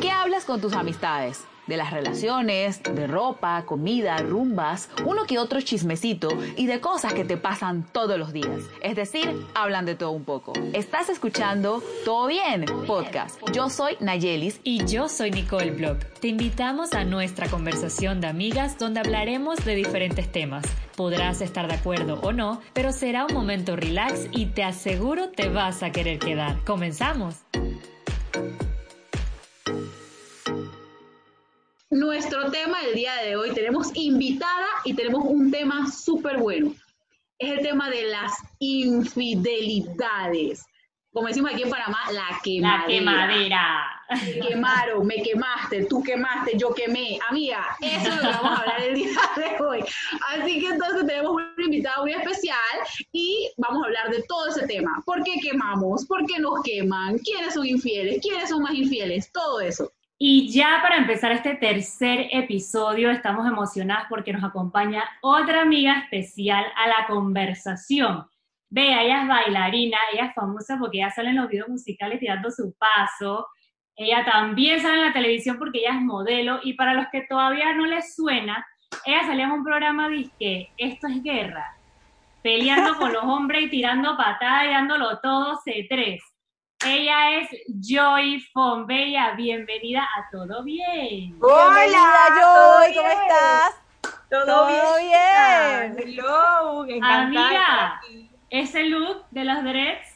¿Qué hablas con tus amistades? De las relaciones, de ropa, comida, rumbas, uno que otro chismecito y de cosas que te pasan todos los días. Es decir, hablan de todo un poco. Estás escuchando Todo Bien Podcast. Yo soy Nayelis y yo soy Nicole Block. Te invitamos a nuestra conversación de amigas donde hablaremos de diferentes temas. Podrás estar de acuerdo o no, pero será un momento relax y te aseguro te vas a querer quedar. Comenzamos. Nuestro tema del día de hoy, tenemos invitada y tenemos un tema súper bueno. Es el tema de las infidelidades. Como decimos aquí en Panamá, la quemadera. La quemadera. Me quemaron, me quemaste, tú quemaste, yo quemé. Amiga, eso es lo que vamos a hablar el día de hoy. Así que entonces tenemos una invitada muy especial y vamos a hablar de todo ese tema. ¿Por qué quemamos? ¿Por qué nos queman? ¿Quiénes son infieles? ¿Quiénes son más infieles? Todo eso. Y ya para empezar este tercer episodio, estamos emocionadas porque nos acompaña otra amiga especial a la conversación. Vea, ella es bailarina, ella es famosa porque ella sale en los videos musicales tirando su paso. Ella también sale en la televisión porque ella es modelo. Y para los que todavía no les suena, ella salía en un programa que Esto es guerra, peleando con los hombres y tirando patadas y dándolo todo C3. Ella es Joy Fonbella. Bienvenida a Todo Bien. Hola, Joy, ¿cómo estás? Todo, bien. Hello, Amiga, ese look de los dreads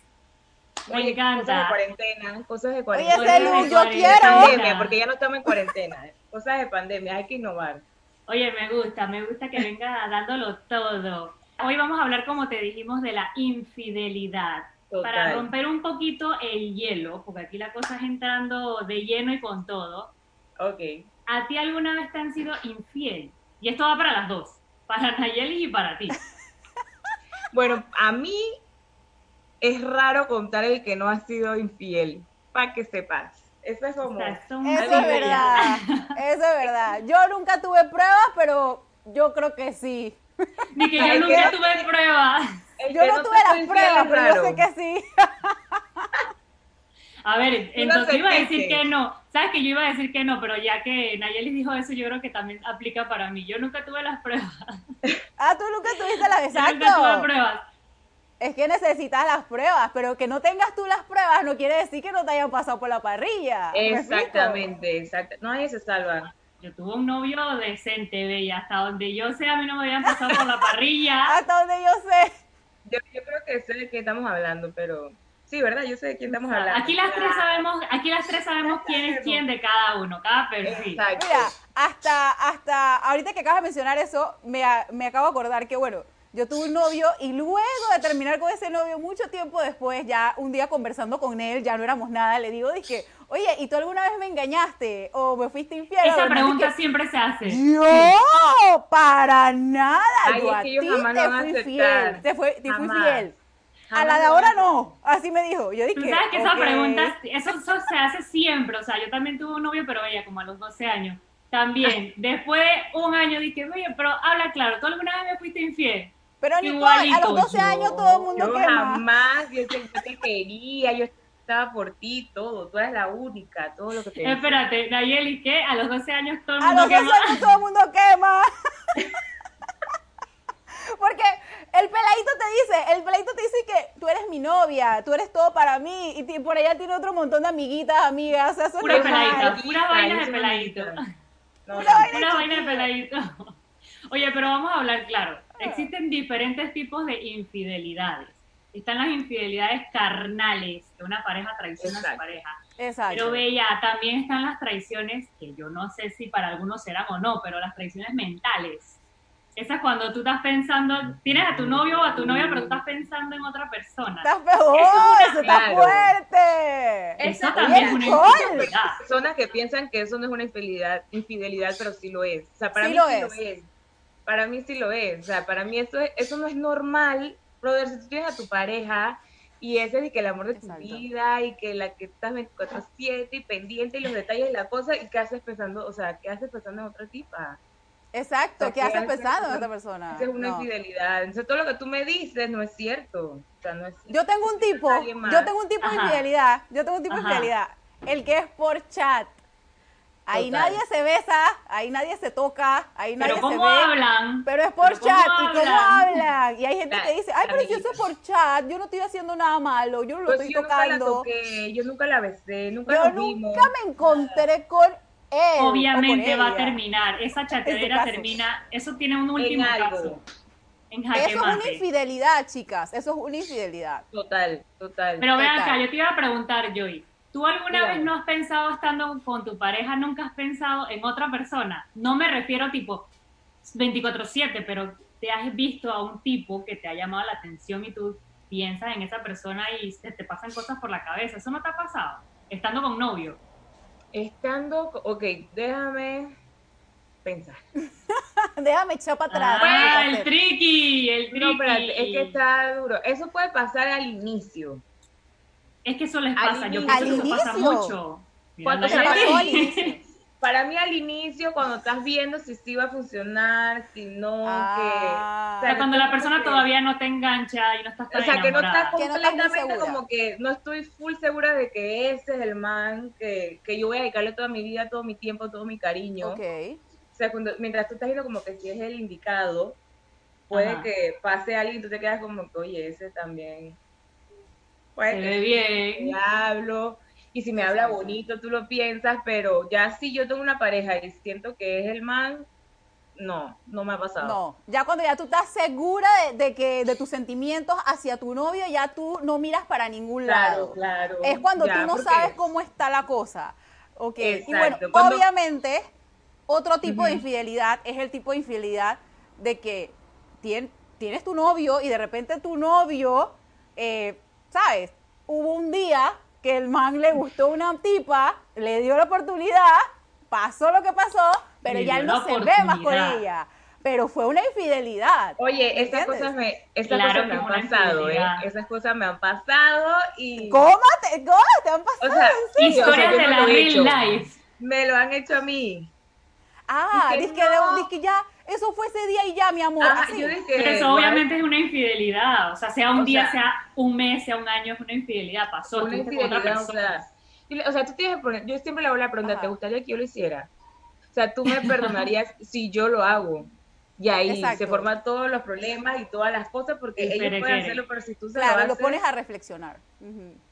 me encanta. Cosas de cuarentena, cosas de cuarentena. Oye, look, yo quiero. Pandemia, porque ya no estamos en cuarentena. Cosas de pandemia, hay que innovar. Oye, me gusta, me gusta que venga dándolo todo. Hoy vamos a hablar, como te dijimos, de la infidelidad para romper un poquito el hielo, porque aquí la cosa es entrando de lleno y con todo. Ok. ¿A ti alguna vez te han sido infiel? Y esto va para las dos, para Nayeli y para ti. bueno, a mí es raro contar el que no ha sido infiel, para que sepas. Eso es como... Eso es verdad, eso es verdad. Yo nunca tuve pruebas, pero yo creo que sí. Ni que yo nunca tuve pruebas yo no, tuve las pruebas, pero yo sé que sí. A ver, entonces iba a decir que... no. Sabes que yo iba a decir que no, pero ya que Nayeli dijo eso, yo creo que también aplica para mí. Yo nunca tuve las pruebas. Ah, tú nunca tuviste las exacto. nunca tuve pruebas. Es que necesitas las pruebas, pero que no tengas tú las pruebas no quiere decir que no te hayan pasado por la parrilla. Exactamente, exacto. No, hay se salva. Yo tuve un novio decente, bella, hasta donde yo sé, a mí no me habían pasado por la parrilla. hasta donde yo sé. Yo, creo que sé de qué estamos hablando, pero sí, ¿verdad? Yo sé de quién estamos hablando. Aquí las tres sabemos, aquí las tres sabemos quién es quién de cada uno, cada perfil. Exacto. Mira, hasta, hasta ahorita que acabas de mencionar eso, me, me acabo de acordar que, bueno, yo tuve un novio y luego de terminar con ese novio, mucho tiempo después, ya un día conversando con él, ya no éramos nada, le digo, dije, oye, ¿y tú alguna vez me engañaste o me fuiste infiel? Esa pregunta siempre se hace. Yo, para nada, yo a ti te fui fiel, te, fui fiel. a la de ahora no, así me dijo. Yo dije, Tú sabes que esa pregunta, eso, se hace siempre, o sea, yo también tuve un novio, pero ella como a los 12 años. También, después de un año dije, oye, pero habla claro, ¿tú alguna vez me fuiste infiel? Pero Nicole, a los 12 años todo el mundo yo jamás, yo, te quería, yo estaba por ti, todo, tú eres la única, todo lo que te Espérate, Nayeli, ¿qué? A los 12 años todo el mundo quema. A los 12 años todo el mundo quema. Porque el peladito te dice, el peladito te dice que tú eres mi novia, tú eres todo para mí, y por allá tiene otro montón de amiguitas, amigas, o sea, eso pura peladita, pura vaina de peladito. pura vaina de peladito. Oye, pero vamos a hablar claro. Existen diferentes tipos de infidelidades. Están las infidelidades carnales, que una pareja traiciona a su pareja. Exacto. Pero Bella, también están las traiciones, que yo no sé si para algunos serán o no, pero las traiciones mentales. Esa es cuando tú estás pensando, tienes a tu novio o a tu novia, pero tú estás pensando en otra persona. ¡Estás peor! ¡Eso, está fuerte! Eso, también es una infidelidad. Personas que piensan que eso no es una infidelidad, infidelidad pero sí lo es. O sea, para mí sí lo es para mí sí lo es. O sea, para mí eso, eso no es normal. Brother, si tú tienes a tu pareja y ese de que el amor de tu vida y que la que estás 24-7 y pendiente y los detalles de la cosa y qué haces pensando, o sea, qué haces pensando en otra tipa. Exacto, ¿qué haces pensando en otra persona? Esa es una infidelidad. Entonces todo lo que tú me dices no es cierto. O sea, no es Yo tengo un tipo, yo tengo un tipo de infidelidad, yo tengo un tipo de infidelidad el que es por chat. Ahí nadie se besa, ahí nadie se toca, ahí nadie pero se ¿cómo hablan? Pero es por chat, ¿y cómo hablan? Y hay gente que dice, ay, pero yo soy por chat, yo no estoy haciendo nada malo, yo no lo pues estoy yo tocando. Nunca la toqué, yo nunca la besé, nunca Yo nos vimos. nunca me encontré con él. Obviamente con va a terminar, esa chatadera caso. termina, eso tiene un último caso. En jaque Eso es una infidelidad, chicas, eso es una infidelidad. Total, total. Pero ven Total. acá, yo te iba a preguntar, Joy. ¿Tú alguna vez no has pensado estando con tu pareja, nunca has pensado en otra persona? No me refiero tipo 24/7, pero te has visto a un tipo que te ha llamado la atención y tú piensas en esa persona y se te pasan cosas por la cabeza. ¿Eso no te ha pasado? Estando con novio. Estando, ok, déjame pensar. Déjame echar para atrás. Ah, el tricky, el tricky. No, espérate, es que está duro. Eso puede pasar al inicio. Es que eso les pasa, yo pienso que eso pasa inicio. mucho. Cuando ahí. pasó al inicio. Para mí al inicio, cuando estás viendo si sí va a funcionar, si no, Ah. O que... sea, cuando la persona que- todavía no te engancha y no estás tan O sea, que no enamorada. estás Que no estás completamente segura. como que no estoy full segura de que ese es el man que, que yo voy a dedicarle toda mi vida, todo mi tiempo, todo mi cariño. Ok. O sea, cuando, mientras tú estás viendo como que si es el indicado, puede Ajá. que pase alguien y tú te quedas como que, oye, ese también. Puede Se ve bien. te hablo. Y si me habla bonito, tú lo piensas, pero ya si yo tengo una pareja y siento que es el man, no, no me ha pasado. No, ya cuando ya tú estás segura de, de que de tus sentimientos hacia tu novio, ya tú no miras para ningún lado. Claro, claro. Es cuando Ya, tú no porque- sabes cómo está la cosa. Ok. Y bueno, cuando- obviamente, otro tipo de infidelidad es el tipo de infidelidad de que tien- tienes tu novio y de repente tu novio, eh, ¿sabes? Hubo un día que el man le gustó una tipa, le dio la oportunidad, pasó lo que pasó, pero Le ya él no se ve más con ella. Pero fue una infidelidad. Oye, esas cosas me, esas Claro cosas me que han pasado, ¿eh? Esas cosas me han pasado y ¿Cómo te, cómo te han pasado? O sea, Historias de no la he real life. me lo han hecho a mí. Ah, dice que, de- no. que ya, eso fue ese día y ya, mi amor. Así. yo dije, Pero eso obviamente es una infidelidad. O sea, sea un O día, sea- sea un mes, sea un año, es una infidelidad. Pasó, una con otra infidelidad, o sea, o sea, tú tienes que poner- yo siempre le hago la pregunta, Ajá. ¿te gustaría que yo lo hiciera? O sea, tú me perdonarías si yo lo hago. Y ahí Exacto. se forman todos los problemas y todas las cosas porque El ellos pueden hacerlo, pero si tú se Claro, lo lo haces, pones a reflexionar.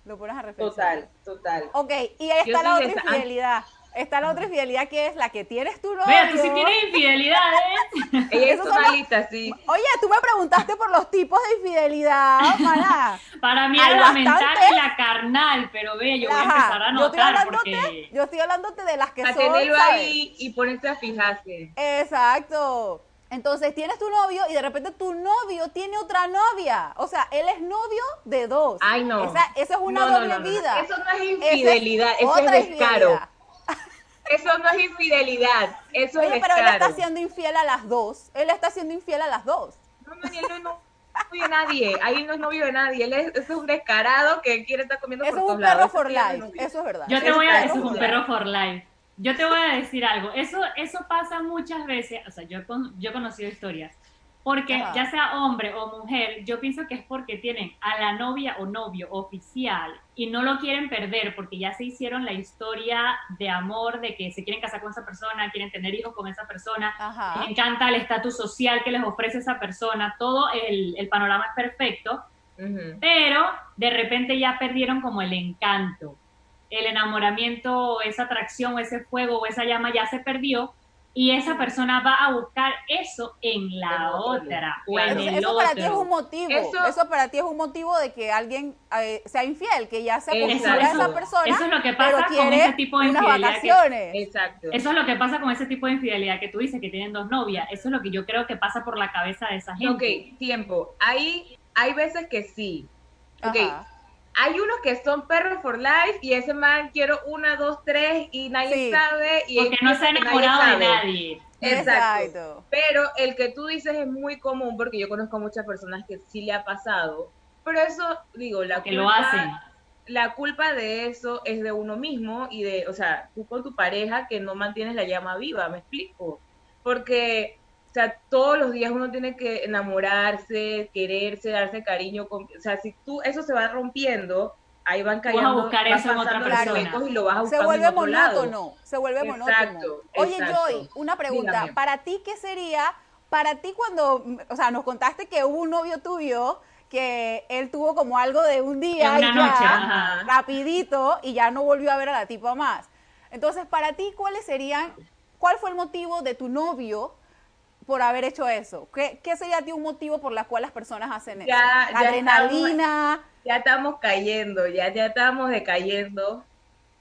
Lo pones a reflexionar. total, total. Ok, y ahí Yo está la otra ah. Está la otra infidelidad que es la que tienes tu novio. Vea, tú sí tienes infidelidades. Ella los- lista, sí. Oye, tú me preguntaste por los tipos de infidelidad, maná. Para mí era la mental y la carnal, pero ve, yo voy a empezar a yo estoy anotar porque... yo estoy hablándote de las que A son, tenerlo ¿sabes? ahí y ponerte a fijarse. Exacto. Entonces tienes tu novio y de repente tu novio tiene otra novia. O sea, él es novio de dos. Ay, no. Esa, esa es una No, no, doble no, no, no. vida. Eso no es infidelidad, eso otra es descaro. infidelidad. Eso no es infidelidad, eso Oye, es pero él está siendo infiel a las dos. Él está siendo infiel a las dos. No, no, él no es novio de nadie. Ahí no es novio de nadie. Él es, es un descarado que quiere estar comiendo Eso por es todos un lados. perro Ese for sí ya no es life. Eso es verdad. Yo te Es voy a perro eso es un for perro for life. Yo te voy a decir algo. Eso, eso pasa muchas veces. O sea, yo, he con- yo he conocido historias. Porque Ajá. ya sea hombre o mujer, yo pienso que es porque tienen a la novia o novio oficial y no lo quieren perder porque ya se hicieron la historia de amor, de que se quieren casar con esa persona, quieren tener hijos con esa persona, Ajá. les encanta el estatus social que les ofrece esa persona, todo el, el panorama es perfecto, pero de repente ya perdieron como el encanto, el enamoramiento, esa atracción, ese fuego o esa llama ya se perdió y esa persona va a buscar eso en la En otra o en Entonces, el eso para ti es un motivo. Eso, Eso- para ti es un motivo de que alguien eh, sea infiel, que ya se Eso, acostumbró a esa eso. persona. Eso es lo que pasa con ese tipo de infidelidad. que-. Exacto. eso es lo que pasa con ese tipo de infidelidad que tú dices, que tienen dos novias. Eso es lo que yo creo que pasa por la cabeza de esa gente. Ok, tiempo. Hay, hay veces que sí. Ok, Ajá. Hay unos que son perros for life y ese man quiero una, dos, tres y nadie Sí. sabe. Y Porque no se ha enamorado de nadie. Exacto. Exacto. Pero el que tú dices es muy común porque yo conozco a muchas personas que sí le ha pasado. Pero eso, digo, la Que culpa, lo hacen. la culpa de eso es de uno mismo y de, o sea, tú con tu pareja que no mantienes la llama viva, me explico. Porque, o sea, todos los días uno tiene que enamorarse, quererse, darse cariño. con- o sea, si tú, eso se va rompiendo, ahí van cayendo. Vas a buscar eso en otra persona. Y lo vas a se vuelve monótono, se vuelve monótono. Oye, Joy, una pregunta. Para ti, ¿qué sería, para ti cuando, o sea, nos contaste que hubo un novio tuyo que él tuvo como algo de un día y ya, rapidito y ya no volvió a ver a la tipa más. Entonces, para ti, ¿cuáles serían, cuál fue el motivo de tu novio por haber hecho eso? ¿Qué, qué sería a ti un motivo por el cual las personas hacen eso? Ya, Adrenalina. ya estamos cayendo, ya, ya estamos decayendo.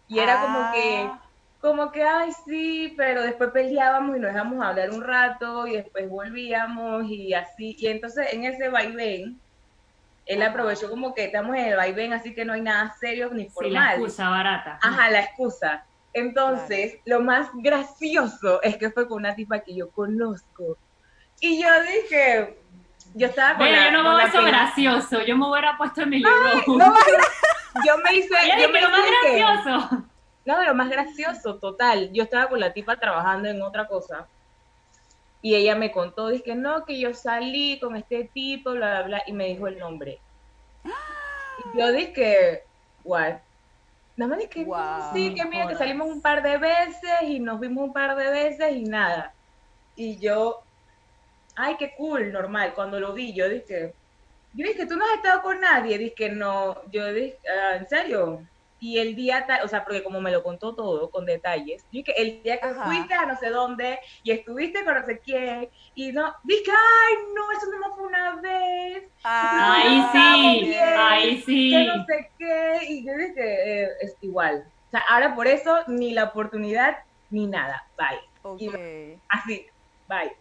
Y era como que, ah. como que, ay, sí, pero después peleábamos y nos dejamos hablar un rato y después volvíamos y así. Y entonces en ese vaivén, él aprovechó como que estamos en el vaivén, así que no hay nada serio ni formal. Sí, la excusa barata. Ajá, la excusa. Entonces, lo más gracioso es que fue con una tipa que yo conozco. Y yo dije, yo estaba con Yo no veo eso gracioso, yo me hubiera puesto en mi libro. no, yo me hice... yo me lo más gracioso. No, lo más gracioso, total. Yo estaba con la tipa trabajando en otra cosa. Y ella me contó, dije, no, que yo salí con este tipo, bla, bla, bla, y me dijo el nombre. Y yo dije, what? Nada más dije, sí, que mira, que salimos un par de veces y nos vimos un par de veces y nada. Y yo, ay, qué cool, normal. Cuando lo vi, yo dije, yo dije, tú no has estado con nadie. Dije, no, yo dije, ah, ¿en serio? y el día, o sea, porque como me lo contó todo con detalles, dije, el día que fuiste a no sé dónde y estuviste con no sé quién, y no, dije, ay, no, eso no fue una vez. Ah, ahí sí, sí. Que no sé qué, y yo dije, eh, es igual. O sea, ahora por eso ni la oportunidad ni nada, bye. así, bye.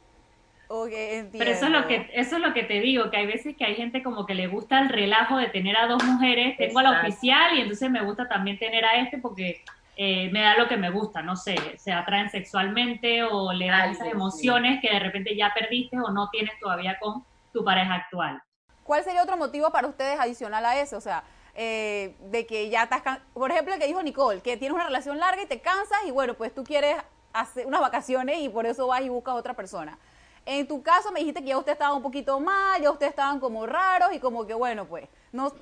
Pero eso es lo que eso es lo que te digo, que hay veces que hay gente como que le gusta el relajo de tener a dos mujeres, tengo a la oficial y entonces me gusta también tener a este porque eh, me da lo que me gusta, no sé, se atraen sexualmente o le dan esas emociones que de repente ya perdiste o no tienes todavía con tu pareja actual. ¿Cuál sería otro motivo para ustedes adicional a eso? O sea, eh, de que ya estás, por ejemplo, el que dijo Nicole, que tienes una relación larga y te cansas y bueno, pues tú quieres hacer unas vacaciones y por eso vas y buscas a otra persona. En tu caso me dijiste que ya usted estaba un poquito mal, ya ustedes estaban como raros y como que bueno, pues, no,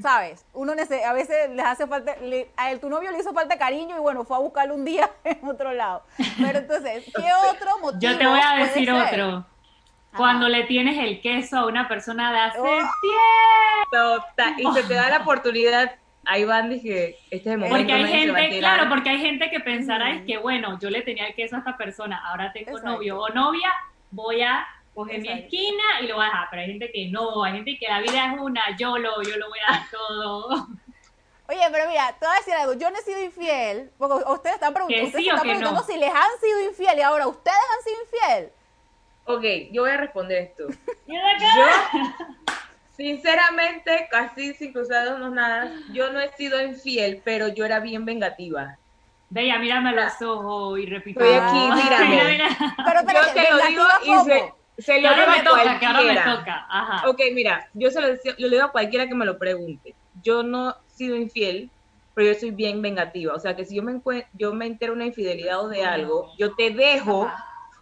sabes, uno a veces les hace falta, a él, tu novio le hizo falta cariño y bueno, fue a buscarlo un día en otro lado. Pero entonces, ¿qué otro motivo? Yo te voy a decir otro. Cuando le tienes el queso a una persona de hace oh. tiempo. Y se te da la oportunidad ahí van, dije, este es el momento. Porque hay gente, claro, porque hay gente que pensará es que, bueno, yo le tenía el queso a esta persona, ahora tengo novio o novia, voy a coger mi esquina y lo voy a dejar. Pero hay gente que no, hay gente que la vida es una, yo lo, yo lo voy a dar todo. Oye, pero mira, te voy a decir algo, yo no he sido infiel, porque ustedes están, preguntando, ustedes están preguntando si les han sido infiel y ahora ustedes han sido infiel. Ok, yo voy a responder esto. yo, sinceramente, casi sin cruzar no nada, yo no he sido infiel, pero yo era bien vengativa. Veía, mírame a los ojos y repito. Estoy aquí, mírame. Pero, pero, yo te lo digo y se, se lo digo a toca, cualquiera. me toca. Ajá. Ok, mira, yo se lo, lo digo a cualquiera que me lo pregunte. Yo no he sido infiel, pero yo soy bien vengativa. O sea, que si yo me, yo me entero una infidelidad o de algo, yo te dejo,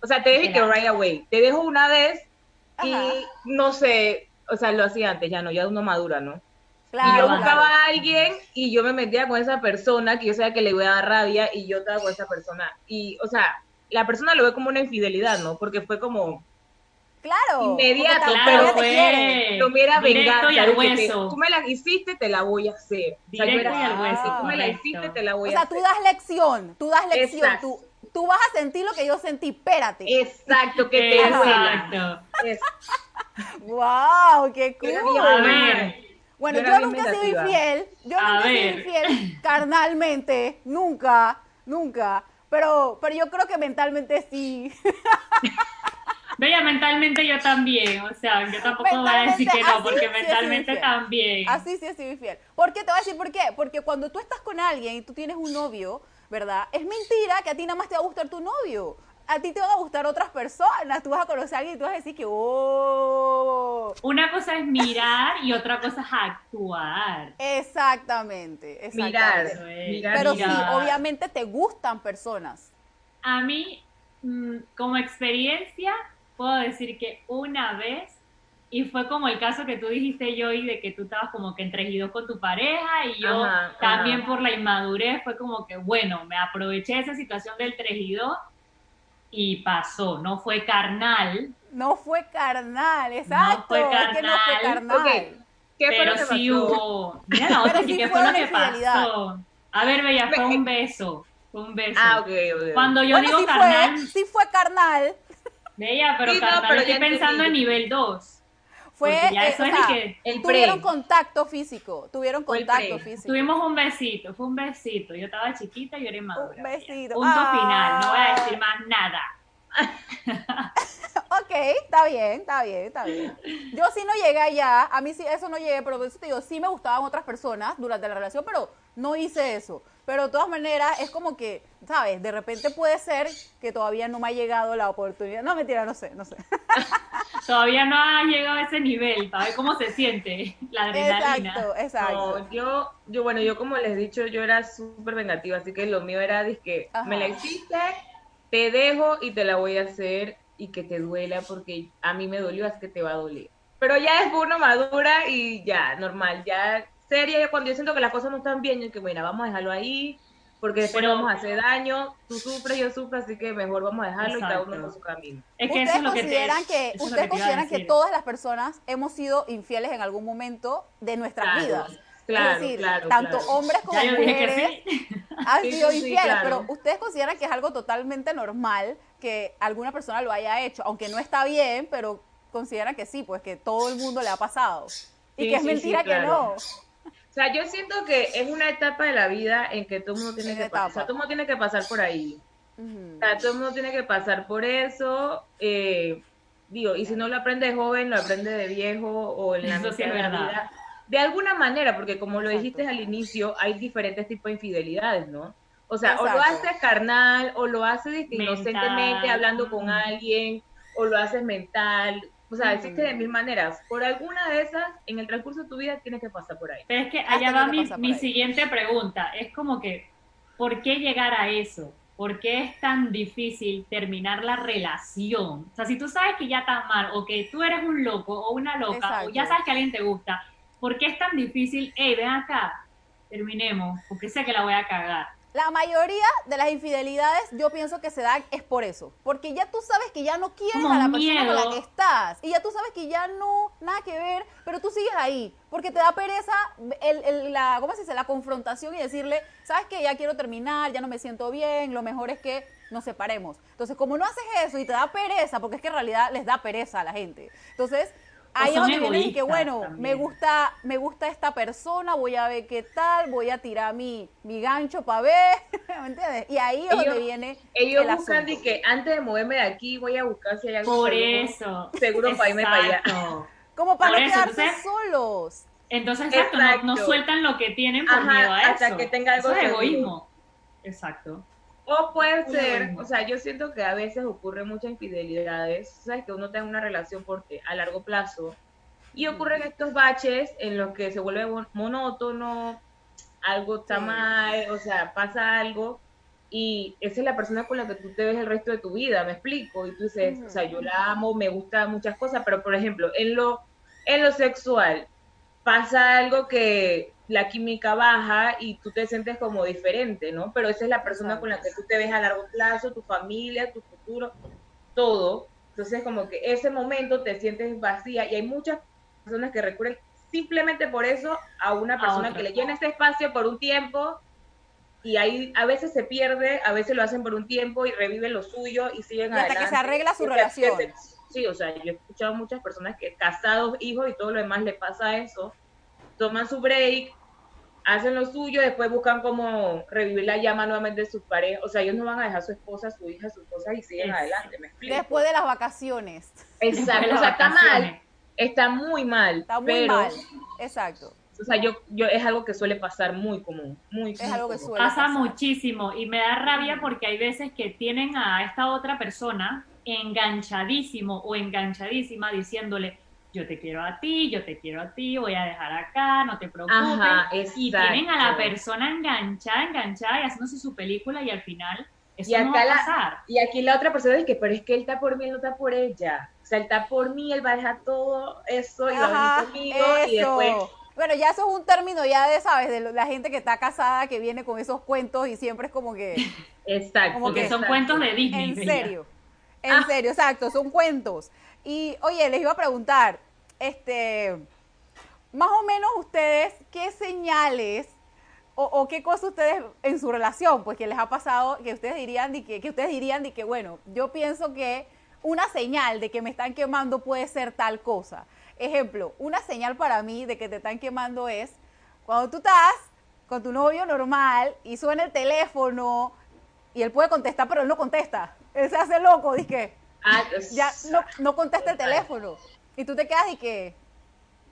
o sea, te dejo que right away. Te dejo una vez y no sé, o sea, lo hacía antes, ya no, ya uno madura, ¿no? y yo buscaba a alguien y yo me metía con esa persona que yo sabía que le iba a dar rabia y yo estaba con esa persona. Y, o sea, la persona lo ve como una infidelidad, ¿no? Porque fue como... Claro. Inmediato, pero fue... No era venganza. Y al hueso. tú me la hiciste, te la voy a hacer. o sea, yo era, y al hueso. Tú me la hiciste, te la voy a hacer. O sea, tú das lección, tú das lección. Tú, tú vas a sentir lo que yo sentí, espérate. Exacto, que te Exacto. wow, qué cool. A ver, bueno, yo, nunca he sido infiel, yo nunca he sido infiel carnalmente, nunca, nunca, pero, pero yo creo que mentalmente sí. Bella, mentalmente yo también, o sea, yo tampoco voy a decir que no, porque mentalmente también. Así sí he sido infiel. ¿Por qué? Te voy a decir por qué. Porque cuando tú estás con alguien y tú tienes un novio, ¿verdad? Es mentira que a ti nada más te va a gustar tu novio a ti te van a gustar otras personas, tú vas a conocer a alguien y tú vas a decir que, oh. Una cosa es mirar y otra cosa es actuar. Exactamente, exactamente. Mirar, Pero sí, obviamente te gustan personas. A mí, mm, como experiencia, puedo decir que una vez y fue como el caso que tú dijiste, Joy, de que tú estabas como que entregido con tu pareja y yo también por la inmadurez fue como que, bueno, me aproveché de esa situación del 3 y pasó, no fue carnal. No fue carnal, exacto. No fue carnal. Es que no fue carnal. ¿Qué pero sí hubo. Mira la otra, ¿qué fue lo que pasó? A ver, Bella, fue un beso. Fue un beso. Ah, ok, ok. Cuando yo digo carnal. sí fue carnal. Bella, pero carnal, estoy pensando en nivel 2. Fue, eh, o sea, que el tuvieron contacto físico, tuvieron contacto físico. Tuvimos un besito, fue un besito. Yo estaba chiquita y era inmadura. Un besito. Punto final, no voy a decir más nada. ok, está bien, está bien, está bien. Yo sí no llegué allá, a mí sí, eso no llegué, pero eso te digo, sí me gustaban otras personas durante la relación, pero no hice eso. Pero de todas maneras, es como que, ¿sabes? De repente puede ser que todavía no me ha llegado la oportunidad. No, mentira, no sé, no sé. todavía no ha llegado a ese nivel, para ver cómo se siente la adrenalina. Exacto, exacto. yo, yo, bueno, yo como les he dicho, yo era súper vengativa, así que lo mío era, que me la hiciste, te dejo y te la voy a hacer y que te duela porque a mí me dolió, así que te va a doler. Pero ya es uno madura y ya, normal, ya seria, cuando yo siento que las cosas no están bien, yo que, bueno, vamos a dejarlo ahí, porque después no vamos a hacer daño, tú sufres, yo sufro, así que mejor vamos a dejarlo y cada uno por su camino. ¿Ustedes consideran que, ustedes consideran que todas las personas hemos sido infieles en algún momento de nuestras vidas? Claro, es decir, tanto hombres como mujeres han sido infieles, pero ustedes consideran que es algo totalmente normal que alguna persona lo haya hecho, aunque no está bien, pero consideran que sí, pues que todo el mundo le ha pasado. Y que es mentira que no. O sea, yo siento que es una etapa de la vida en que todo el mundo tiene que pasar. O sea, todo el mundo tiene que pasar por ahí. O sea, todo el mundo tiene que pasar por eso. Eh, digo, y si no lo aprende de joven, lo aprende de viejo o en la sociedad de la vida de alguna manera, porque como lo dijiste al inicio, hay diferentes tipos de infidelidades, ¿no? O sea, o lo haces carnal, o lo haces inocentemente hablando con alguien, o lo haces mental. O sea, existe de mil maneras. Por alguna de esas, en el transcurso de tu vida, tienes que pasar por ahí. Pero es que allá va mi, mi siguiente pregunta. Es como que, ¿por qué llegar a eso? ¿Por qué es tan difícil terminar la relación? O sea, si tú sabes que ya estás mal, o que tú eres un loco o una loca, o ya sabes que alguien te gusta, ¿Por qué es tan difícil? Hey, ven acá, terminemos, porque sé que la voy a cagar. La mayoría de las infidelidades yo pienso que se dan es por eso, porque ya tú sabes que ya no quieres a la persona con la que estás. Y ya tú sabes que ya no, nada que ver, pero tú sigues ahí, porque te da pereza el, la, ¿cómo se dice? la confrontación y decirle, sabes que ya quiero terminar, ya no me siento bien, lo mejor es que nos separemos. Entonces, como no haces eso y te da pereza, porque es que en realidad les da pereza a la gente, entonces ahí es donde viene y que bueno, me gusta, me gusta esta persona, voy a ver qué tal, voy a tirar mi, mi gancho para ver, ¿me entiendes? Y ahí es donde viene Ellos buscan de que antes de moverme de aquí voy a buscar si hay algo Por eso. seguro para irme para allá. Como para no quedarse solos. Entonces, exacto, No, sueltan lo que tienen por miedo a hasta que tenga algo eso es egoísmo. Exacto. O puede ser, o sea, yo siento que a veces ocurre muchas infidelidades, sabes que uno tenga una relación porque a largo plazo y ocurren estos baches en los que se vuelve monótono, algo está mal, o sea, pasa algo y esa es la persona con la que tú te ves el resto de tu vida, me explico, y tú dices, o sea, yo la amo, me gusta muchas cosas, pero por ejemplo, en lo en lo sexual pasa algo que la química baja y tú te sientes como diferente, ¿no? Pero esa es la persona con la que tú te ves a largo plazo, tu familia, tu futuro, todo. Entonces, como que ese momento te sientes vacía y hay muchas personas que recurren simplemente por eso a una persona que le llena ese espacio por un tiempo y ahí a veces se pierde, a veces lo hacen por un tiempo y reviven lo suyo y siguen y hasta que se arregla su relación. sí, o sea, yo he escuchado muchas personas que casados, hijos y todo lo demás le pasa eso toman su break, hacen lo suyo, después buscan como revivir la llama nuevamente de sus parejas. O sea, ellos no van a dejar a su esposa, su hija, sus cosas y siguen adelante, ¿me explico? Después de las vacaciones. Exacto, o sea, está mal, está muy mal. Está muy mal, exacto. O sea, yo, yo es algo que suele pasar muy común, muy Es algo que suele Pasa muchísimo y me da rabia porque hay veces que tienen a esta otra persona enganchadísimo o enganchadísima diciéndole, yo te quiero a ti, yo te quiero a ti, voy a dejar acá, no te preocupes. y tienen a la persona enganchada, enganchada y haciéndose su película y al final Eso y acá no va a pasar. y aquí la otra persona dice que, pero es que él está por mí, él no está por ella. O sea, él está por mí, él va a dejar todo eso y va a venir conmigo y después bueno, ya eso es un término ya de, ¿sabes? De la gente que está casada, que viene con esos cuentos y siempre es como que... Exacto. Porque son cuentos de Disney. En serio. En ah. serio, exacto, son cuentos. Y, oye, les iba a preguntar, este, más o menos ustedes, ¿qué señales o, qué cosas ustedes en su relación, pues que les ha pasado, que ustedes dirían de que, ustedes dirían que, bueno, yo pienso que una señal de que me están quemando puede ser tal cosa. Ejemplo, una señal para mí de que te están quemando es cuando tú estás con tu novio normal y suena el teléfono y él puede contestar, pero él no contesta. Él se hace loco, dice ya no, no contesta el teléfono. Y tú te quedas y que,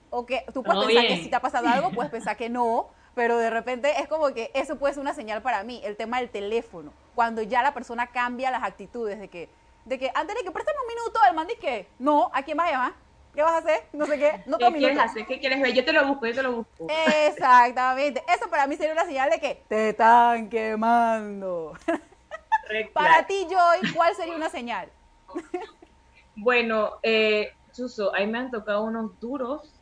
o que tú puedes pensar que si te ha pasado algo, puedes pensar que no, pero de repente es como que eso puede ser una señal para mí, el tema del teléfono, cuando ya la persona cambia las actitudes de que, de que antes de que préstame un minuto, el man dice que, no, ¿a quién vas a llamar? ¿Qué vas a hacer? No sé qué. No ¿Qué quieres hacer? ¿Qué quieres ver? Yo te lo busco, yo te lo busco. Exactamente. Eso para mí sería una señal de que te están quemando. Para ti, Joy, ¿cuál sería una señal? bueno, eh, Chuso, ahí me han tocado unos duros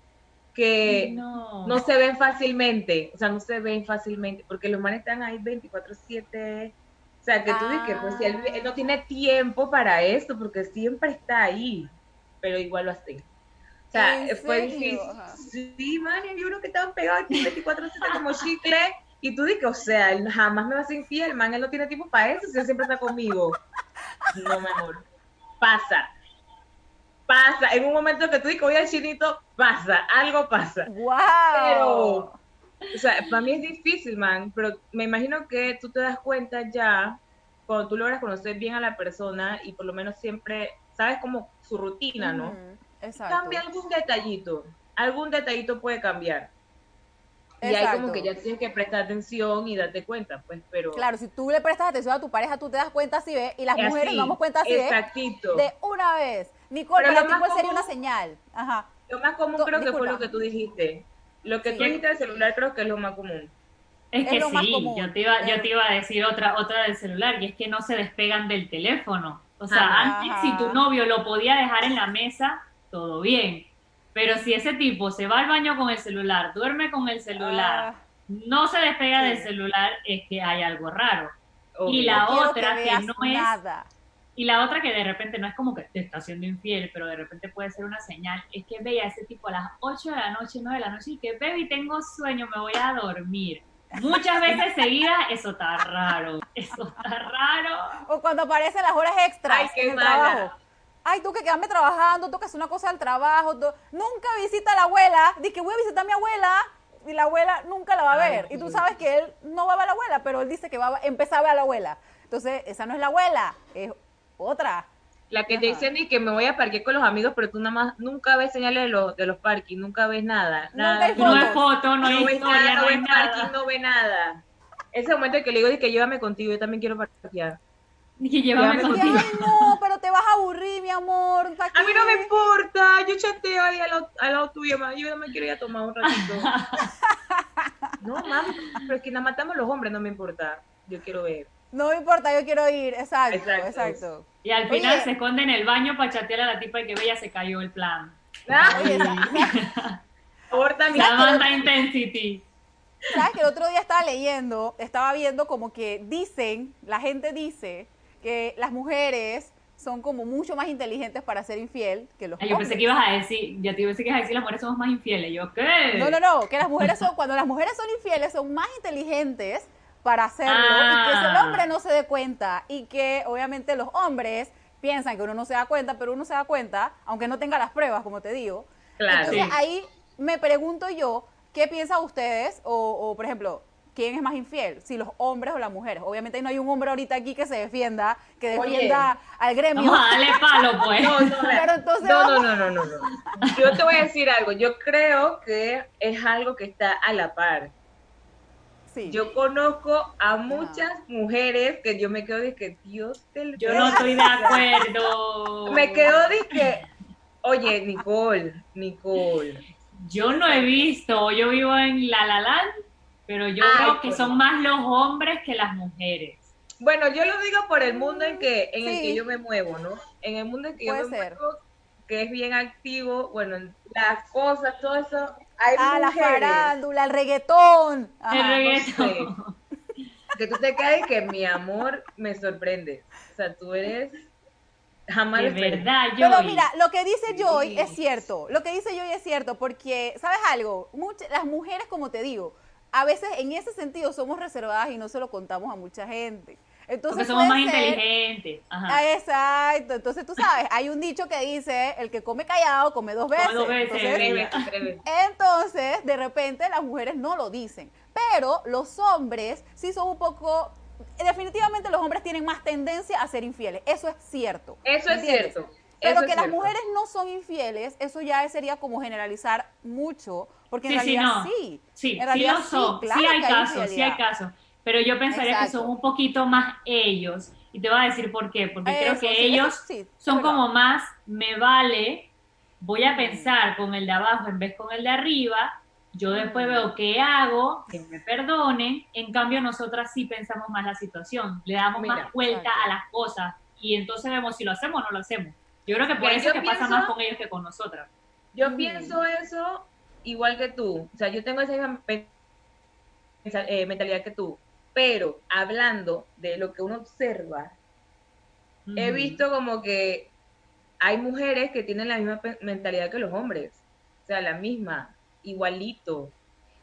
que no. se ven fácilmente, o sea, no se ven fácilmente, porque los manes están ahí 24/7, o sea, que tú dices, pues si él, él, no tiene tiempo para esto, porque siempre está ahí, pero igual lo hace. O sea, fue difícil. Sí, man, y uno que estaba pegado aquí 24 7 como chicle. Y tú dices, o sea, él jamás me va a ser infiel, man, él no tiene tiempo para eso, si él siempre está conmigo. No, mi amor. Pasa. Pasa. En un momento que tú dices, oye, chinito, pasa, algo pasa. ¡Wow! Pero, o sea, para mí es difícil, man, pero me imagino que tú te das cuenta ya, cuando tú logras conocer bien a la persona y por lo menos siempre sabes como su rutina, ¿no? Cambia algún detallito, algún detallito puede cambiar. Y hay como que ya tienes que prestar atención y darte cuenta, pues, pero... Claro, si tú le prestas atención a tu pareja, tú te das cuenta así, ¿ves? Y las mujeres nos damos cuenta así, Exactito. De una vez. Nicole, para ti, ¿cuál sería una señal? Ajá. Lo más común creo que fue lo que tú dijiste. Lo que tú dijiste del celular creo que es lo más común. Es que sí, yo te, iba, yo te iba a decir otra, otra del celular, y es que no se despegan del teléfono. O sea, antes si tu novio lo podía dejar en la mesa, todo bien. Pero si ese tipo se va al baño con el celular, duerme con el celular, ah. no se despega del celular, es que hay algo raro. Y la otra que, no es... Y la otra que de repente no es como que te está haciendo infiel, pero de repente puede ser una señal, es que veía a ese tipo a las 8 de la noche, 9 de la noche y que, baby, tengo sueño, me voy a dormir Muchas veces seguidas, eso está raro. Eso está raro. O cuando aparecen las horas extras en el trabajo. Ay, tú que quedarme trabajando, tú que hacer una cosa al trabajo. Nunca visita a la abuela. Dice que voy a visitar a mi abuela y la abuela nunca la va a ver. y tú sabes que él no va a ver a la abuela, pero él dice que va a empezar a ver a la abuela. Entonces, esa no es la abuela, es otra. La que te dicen y que me voy a parquear con los amigos, pero tú nada más nunca ves señales de los, de los parking, nunca ves nada. nada. No hay foto, no, hay historia, no, ves parking, no ve nada. Ese momento en que le digo que llévame contigo, yo también quiero parquear. Y llévame, contigo. Ay, no, pero te vas a aburrir, mi amor. A mí no me importa, yo chateo ahí al lado, al lado tuyo, ma. yo no me quiero ir a tomar un ratito. no, mami, pero es que nada matamos los hombres, no me importa. Yo quiero ver. No me importa, yo quiero ir, exacto, exacto. Y al final se esconde en el baño para chatear a la tipa y que bella se cayó el plan. Ah, la intensity. ¿Sabes que el otro día estaba leyendo, estaba viendo como que dicen, la gente dice que las mujeres son como mucho más inteligentes para ser infiel que los hombres. Yo pensé que ibas a decir, ya te pensé que ibas a decir las mujeres somos más infieles. Yo, ¿qué? No, no, no, que las mujeres son, cuando las mujeres son infieles son más inteligentes para hacerlo y que el hombre no se dé cuenta y que obviamente los hombres piensan que uno no se da cuenta, pero uno se da cuenta, aunque no tenga las pruebas, como te digo. Claro. Entonces ahí me pregunto yo, ¿qué piensan ustedes? O, por ejemplo, ¿quién es más infiel? Si los hombres o las mujeres. Obviamente no hay un hombre ahorita aquí que se defienda, que defienda al gremio. Vamos a darle palo, pues. No, no, no, no, no, no, no. Yo te voy a decir algo. Yo creo que es algo que está a la par. Yo conozco a muchas mujeres que yo me quedo de que Dios te Yo no estoy de acuerdo. me quedo de que, oye, Nicole, Nicole. Yo no he visto, yo vivo en La La Land, pero yo creo que son más los hombres que las mujeres. Bueno, yo lo digo por el mundo en que en el que yo me muevo, ¿no? En el mundo en que yo me muevo, que es bien activo, bueno, las cosas, todo eso. Hay ah, la farándula, el reggaetón. El reggaetón. que tú te caes que mi amor me sorprende. O sea, tú eres jamás de verdad, Joy. Pero mira, lo que dice Joy es cierto. Lo que dice Joy es cierto porque, ¿sabes algo? Muchas, las mujeres, como te digo, a veces en ese sentido somos reservadas y no se lo contamos a mucha gente. Entonces Porque somos más inteligentes. Ah, exacto. Entonces tú sabes, hay un dicho que dice, el que come callado come dos veces. dos veces. Entonces, entonces, de repente las mujeres no lo dicen. Pero los hombres sí son un poco definitivamente los hombres tienen más tendencia a ser infieles. Eso es cierto. Eso es cierto. Pero que las mujeres no son infieles, eso ya sería como generalizar mucho, porque en realidad sí. Sí, sí, lo son. Sí, hay casos, sí hay casos pero yo pensaría que son un poquito más ellos. Y te voy a decir por qué, porque creo que ellos son como más, me vale, voy a pensar con el de abajo en vez con el de arriba, yo después veo qué hago, que me perdonen, en cambio nosotras sí pensamos más la situación, le damos más vuelta a las cosas y entonces vemos si lo hacemos o no lo hacemos. Yo creo que por eso que pasa más con ellos que con nosotras. Yo pienso eso igual que tú, o sea, yo tengo esa eh, mentalidad que tú. Pero hablando de lo que uno observa, he visto como que hay mujeres que tienen la misma mentalidad que los hombres, o sea, la misma, igualito.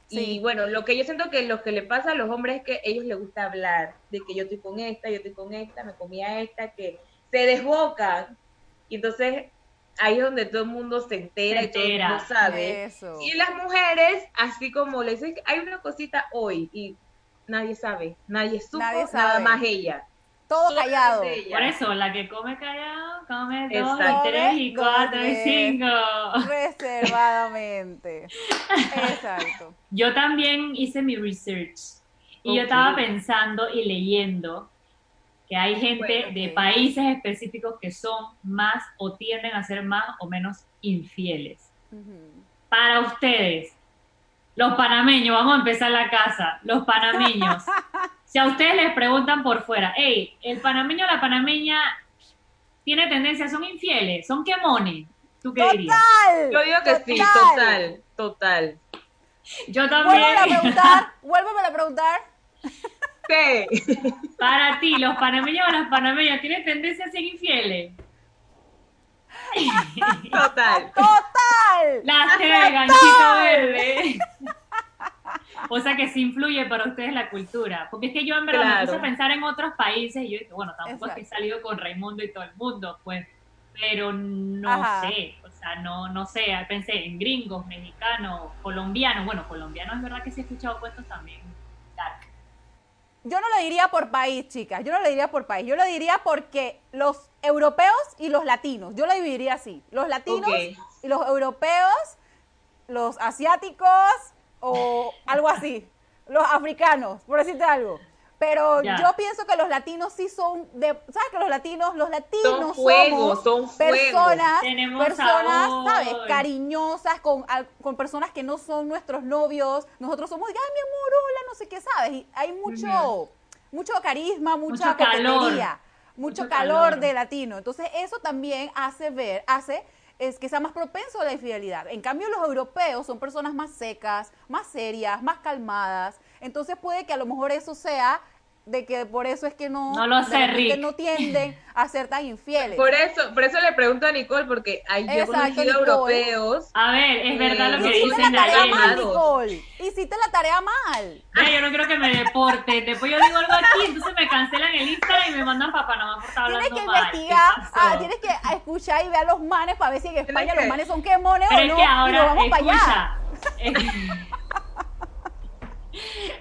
Y bueno, lo que yo siento que lo que le pasa a los hombres es que a ellos les gusta hablar de que yo estoy con esta, yo estoy con esta, me comía esta, que se desbocan. Y entonces ahí es donde todo el mundo se entera, y todo el mundo sabe. Y las mujeres, así como le dicen, hay una cosita hoy y nadie sabe, nadie supo, nada más ella. Todo callado. Por eso, la que come callado, come dos, tres y cuatro y cinco. Reservadamente. Exacto. Yo también hice mi research y yo estaba pensando y leyendo que hay gente de países específicos que son más o tienden a ser más o menos infieles. Para ustedes, los panameños, vamos a empezar la casa, los panameños. si a ustedes les preguntan por fuera, hey, el panameño o la panameña tiene tendencia, son infieles, son quemones. ¿Tú qué dirías? Yo digo que sí, total, total. Yo también. Vuelve a preguntar, vuélveme a preguntar. ¿Qué? Para ti, los panameños o las panameñas tienen tendencia a ser infieles. Total. Total. La T, ganchito verde. O sea que sí influye para ustedes la cultura. Porque es que yo en verdad me puse a pensar en otros países y yo dije, bueno, tampoco es que he salido con Raimundo y todo el mundo, pues, pero no sé, o sea, no, no sé, pensé en gringos, mexicanos, colombianos, bueno, colombianos es verdad que sí he escuchado puestos también. Yo no lo diría por país, chicas, yo no lo diría por país, yo lo diría porque los europeos y los latinos, yo lo dividiría así, los latinos y los europeos, los asiáticos o algo así, los africanos, por decirte algo. Pero yo pienso que los latinos sí son de, ¿sabes que los latinos, los latinos somos son personas, personas, ¿sabes? Cariñosas con, con personas que no son nuestros novios. Nosotros somos, ay, mi amor, hola, no sé qué, ¿sabes? Y hay mucho, mucho carisma, mucha mucho mucho, calor, de latino. Entonces, eso también hace ver, hace es que sea más propenso a la infidelidad. En cambio, los europeos son personas más secas, más serias, más calmadas. Entonces puede que a lo mejor eso sea de que por eso es que no, no, lo sé, no tienden a ser tan infieles. Por eso, por eso le pregunto a Nicole, porque hay yo conocido europeos. A ver, es verdad lo que dicen la tarea mal, Nicole. Hiciste la tarea mal. yo no quiero que me deporte. Después yo digo algo aquí, entonces me cancelan el Instagram y me mandan papá no por estar hablando Tienes que investigar, ah, tienes que escuchar y ver a los manes para ver si en España los manes son quemones o no. Es que ahora, y nos vamos para allá.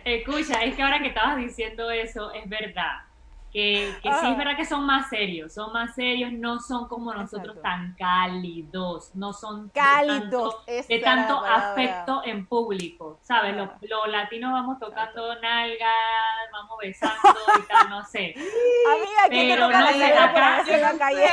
Escucha, es que ahora que estabas diciendo eso, es verdad. Que, que sí es ah. verdad que son más serios, son más serios, no son como nosotros tan cálidos, no son cálidos de tanto, afecto en público, ¿sabes? Los, latinos vamos tocando nalgas, vamos besando y tal, no sé. Amiga, ¿quién Pero no sé, acá, en la calle?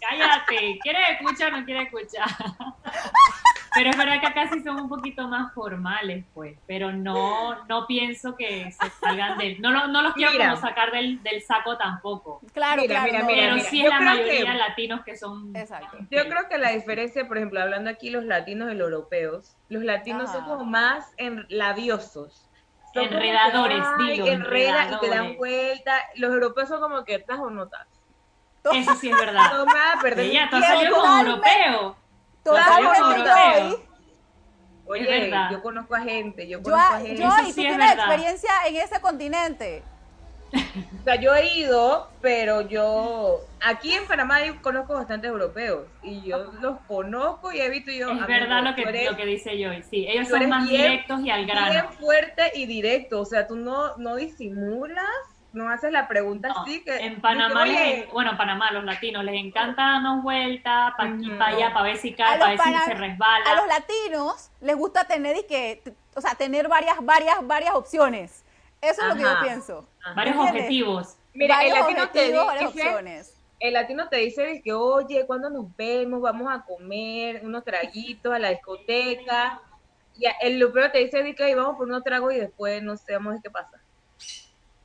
Cállate, ¿quieres escuchar o no quieres escuchar? Pero es verdad que acá sí son un poquito más formales, pues. Pero no, no pienso que se salgan del. No, no, no los quiero como sacar del, del, saco tampoco. Claro, mira, claro. Mira, pero sí es la mayoría de latinos que son. Exacto. Yo creo que la diferencia, por ejemplo, hablando aquí los latinos y los europeos, los latinos son como más en, labiosos. enredadores, digo. Enreda y te dan vuelta. Los europeos son como que estás o no estás. Eso sí es verdad. No me vas a perder. Ya, tú salió como europeo. Totalmente Oye, yo conozco a gente, yo conozco a gente. Yo, y tú tienes experiencia en ese continente. O sea, yo he ido, pero yo aquí en Panamá conozco bastantes europeos y yo los conozco y he visto yo. Es verdad lo que, lo que dice Joy, sí, ellos son más directos y al grano. Bien fuerte y directo, o sea, tú no, no disimulas no haces la pregunta así que... En Panamá, bueno, en Panamá, los latinos les encanta darnos vueltas, para aquí, para allá, para ver si cae, para ver si se resbala. A los latinos les gusta tener, y que, o sea, tener varias, varias, varias opciones. Eso es lo que yo pienso. Varios objetivos. Mira, el latino te dice, El latino te dice que, oye, cuando nos vemos, vamos a comer unos traguitos a la discoteca. Y el europeo te dice que vamos por unos tragos y después no sabemos qué pasa.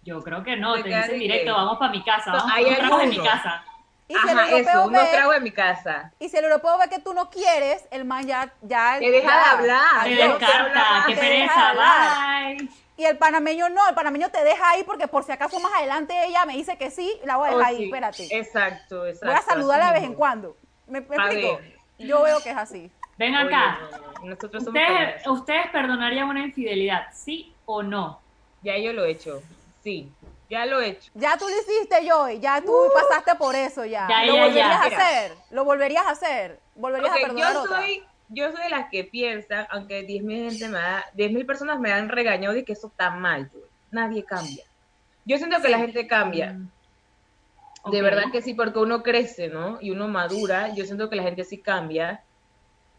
Yo creo que no, te dice directo, vamos para mi casa, vamos no, tragos en mi casa. Y si el europeo ve, trago en mi casa. Y si el europeo ve que tú no quieres, el man ya... ya te deja de hablar. Te descarta, qué pereza, bye. Y el panameño no, el panameño te deja ahí porque por si acaso más adelante ella me dice que sí, la voy a dejar oh, ahí, espérate. Exacto, exacto. Voy a saludarla de vez en cuando. ¿Me, explico? Yo veo que es así. Ven acá. Nosotros somos ¿Ustedes, ¿Ustedes perdonarían una infidelidad, sí o no? Ya yo lo he hecho. Sí, ya lo he hecho. Ya tú lo hiciste, Joy, ya tú uh. pasaste por eso ya. ¿Lo volverías a hacer? ¿Lo volverías a hacer? ¿Volverías a perdonar yo soy, Yo soy de las que piensan, aunque 10.000 gente me da, 10.000 personas me han regañado y que eso está mal, Nadie cambia. Yo siento que la gente cambia. Mm. De verdad que sí, porque uno crece, ¿no? Y uno madura. Yo siento que la gente sí cambia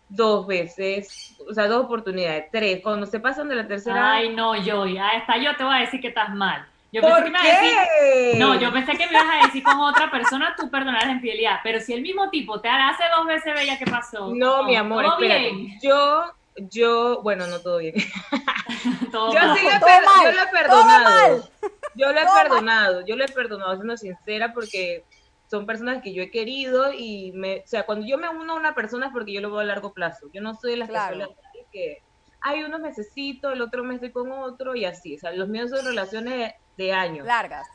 dos veces, o sea, dos oportunidades, tres. Cuando se pasan de la tercera. Ay, no, Joy, hasta yo te voy a decir que estás mal. Yo pensé que me decir, no, yo pensé que me ibas a decir con otra persona tú perdonar la infidelidad, pero si el mismo tipo te hará hace dos veces bella, ¿qué pasó? No, mi amor, espérate. Yo, yo, bueno, no todo bien. todo yo mal. sí yo lo he perdonado. Yo lo he perdonado, yo lo he perdonado, siendo sincera, porque son personas que yo he querido y me, o sea, cuando yo me uno a una persona es porque yo lo veo a largo plazo. Yo no soy de las personas que hay unos necesito, el otro mes estoy con otro y así. O sea, los míos son relaciones de años. Largas.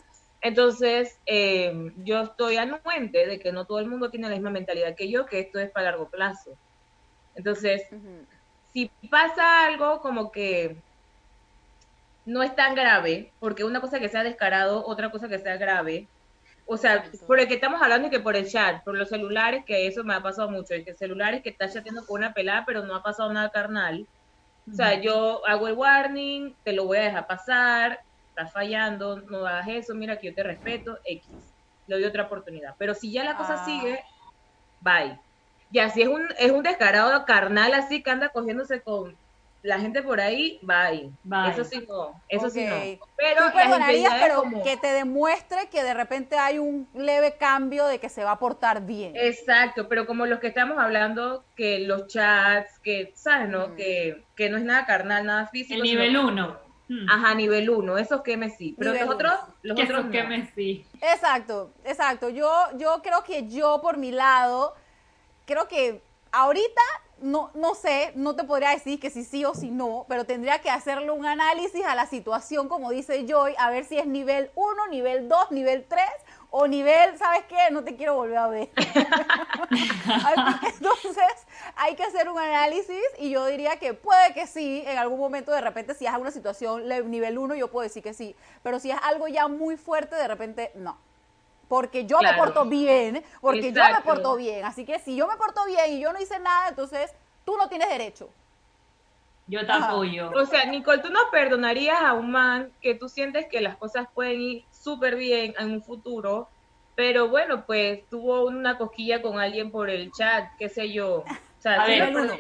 Entonces, eh, yo estoy anuente de que no todo el mundo tiene la misma mentalidad que yo, que esto es para largo plazo. Entonces, si pasa algo como que no es tan grave, porque una cosa que sea descarado, otra cosa que sea grave, o sea, por el que estamos hablando y que por el chat, por los celulares, que eso me ha pasado mucho, el que celulares que está chateando con una pelada, pero no ha pasado nada carnal. O sea, yo hago el warning, te lo voy a dejar pasar, estás fallando, no hagas eso, mira que yo te respeto, X. Le doy otra oportunidad. Pero si ya la cosa ah. sigue, bye. Y así es un, es un descarado carnal así que anda cogiéndose con la gente por ahí, bye. bye. Eso sí no, eso sí no. Pero, perdonarías, pero que te demuestre que de repente hay un leve cambio de que se va a portar bien. Exacto, pero como los que estamos hablando, que los chats, que, ¿sabes, no? Que, que no es nada carnal, nada físico. El nivel uno. Hmm. Ajá, nivel 1, esos que me sí. Pero los otros, los otros que me sí. Exacto, exacto. Yo, yo creo que yo por mi lado, creo que ahorita no, no sé, no te podría decir que si sí o si no, pero tendría que hacerle un análisis a la situación, como dice Joy, a ver si es nivel 1, nivel 2, nivel 3 o nivel, ¿sabes qué? No te quiero volver a ver. Entonces, hay que hacer un análisis y yo diría que puede que sí, en algún momento de repente si es alguna situación nivel 1 yo puedo decir que sí, pero si es algo ya muy fuerte de repente no. Porque yo me porto bien, porque yo me porto bien. Así que si yo me porto bien y yo no hice nada, entonces tú no tienes derecho. Yo te apoyo. O sea, Nicole, ¿tú no perdonarías a un man que tú sientes que las cosas pueden ir súper bien en un futuro, pero bueno, pues tuvo una cosquilla con alguien por el chat, qué sé yo. O sea, a nivel uno.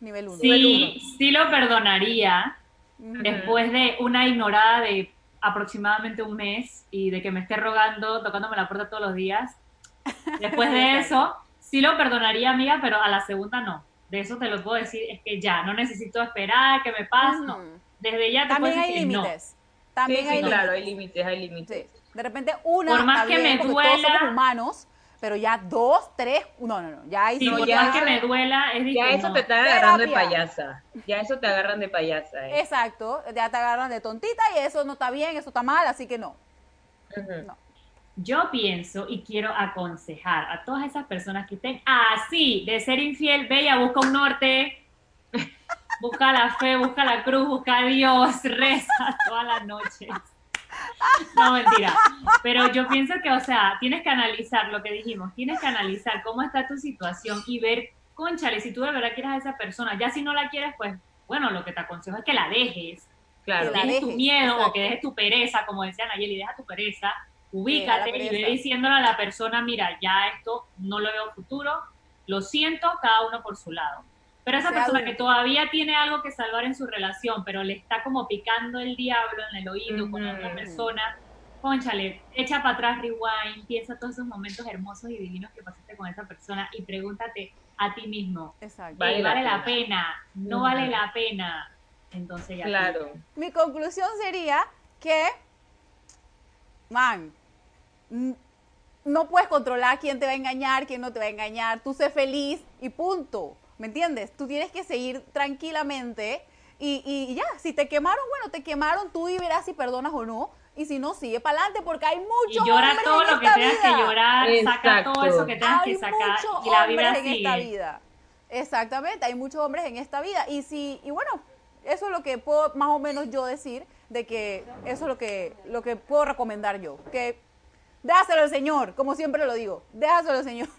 Nivel uno. Sí, sí lo perdonaría después de una ignorada de aproximadamente un mes y de que me esté rogando, tocándome la puerta todos los días. Después de eso, sí lo perdonaría, amiga, pero a la segunda no. de eso te lo puedo decir, es que ya, no necesito esperar que me pase, no. Desde ya te También hay límites. También sí, hay claro, hay límites, hay límites. De repente una, Por más que me duela, todos somos humanos, pero ya dos, tres, no, no, no, ya hay sí, por ya, más que me duela, es Ya eso te está agarrando de payasa, ya eso te agarran de payasa. ¿eh? Exacto, ya te agarran de tontita y eso no está bien, eso está mal, así que no. no. Yo pienso y quiero aconsejar a todas esas personas que estén así de ser infiel, bella, busca un norte, busca la fe, busca la cruz, busca a Dios, reza todas las noches. No, mentira. Pero yo pienso que, o sea, tienes que analizar lo que dijimos, tienes que analizar cómo está tu situación y ver, conchale, si tú de verdad quieres a esa persona, ya si no la quieres, pues, bueno, lo que te aconsejo es que la dejes. Claro. Que dejes tu miedo o que dejes tu pereza, como decía Nayeli, deja tu pereza, ubícate y ve diciéndole a la persona, mira, ya esto no lo veo futuro, lo siento, cada uno por su lado. Pero esa persona que todavía tiene algo que salvar en su relación, pero le está como picando el diablo en el oído con otra persona, conchale, echa para atrás rewind, piensa todos esos momentos hermosos y divinos que pasaste con esa persona y pregúntate a ti mismo, ¿vale, ¿vale la, pena? ¿No vale la pena? Entonces ya. Claro. Mi conclusión sería que, man, no puedes controlar quién te va a engañar, quién no te va a engañar, tú sé feliz y punto. ¿Me entiendes? Tú tienes que seguir tranquilamente y, y, ya, si te quemaron, bueno, te quemaron, tú y verás si perdonas o no. Y si no, sigue para adelante porque hay muchos y llora hombres todo en lo esta que tengas que llorar, saca Exacto. todo eso que tengas hay que sacar muchos y la hombres vida en sigue. esta vida. Exactamente, hay muchos hombres en esta vida. Y si, y bueno, eso es lo que puedo más o menos yo decir, de que eso es lo que, lo que puedo recomendar yo. Que déjaselo al Señor, como siempre lo digo, déjaselo al Señor.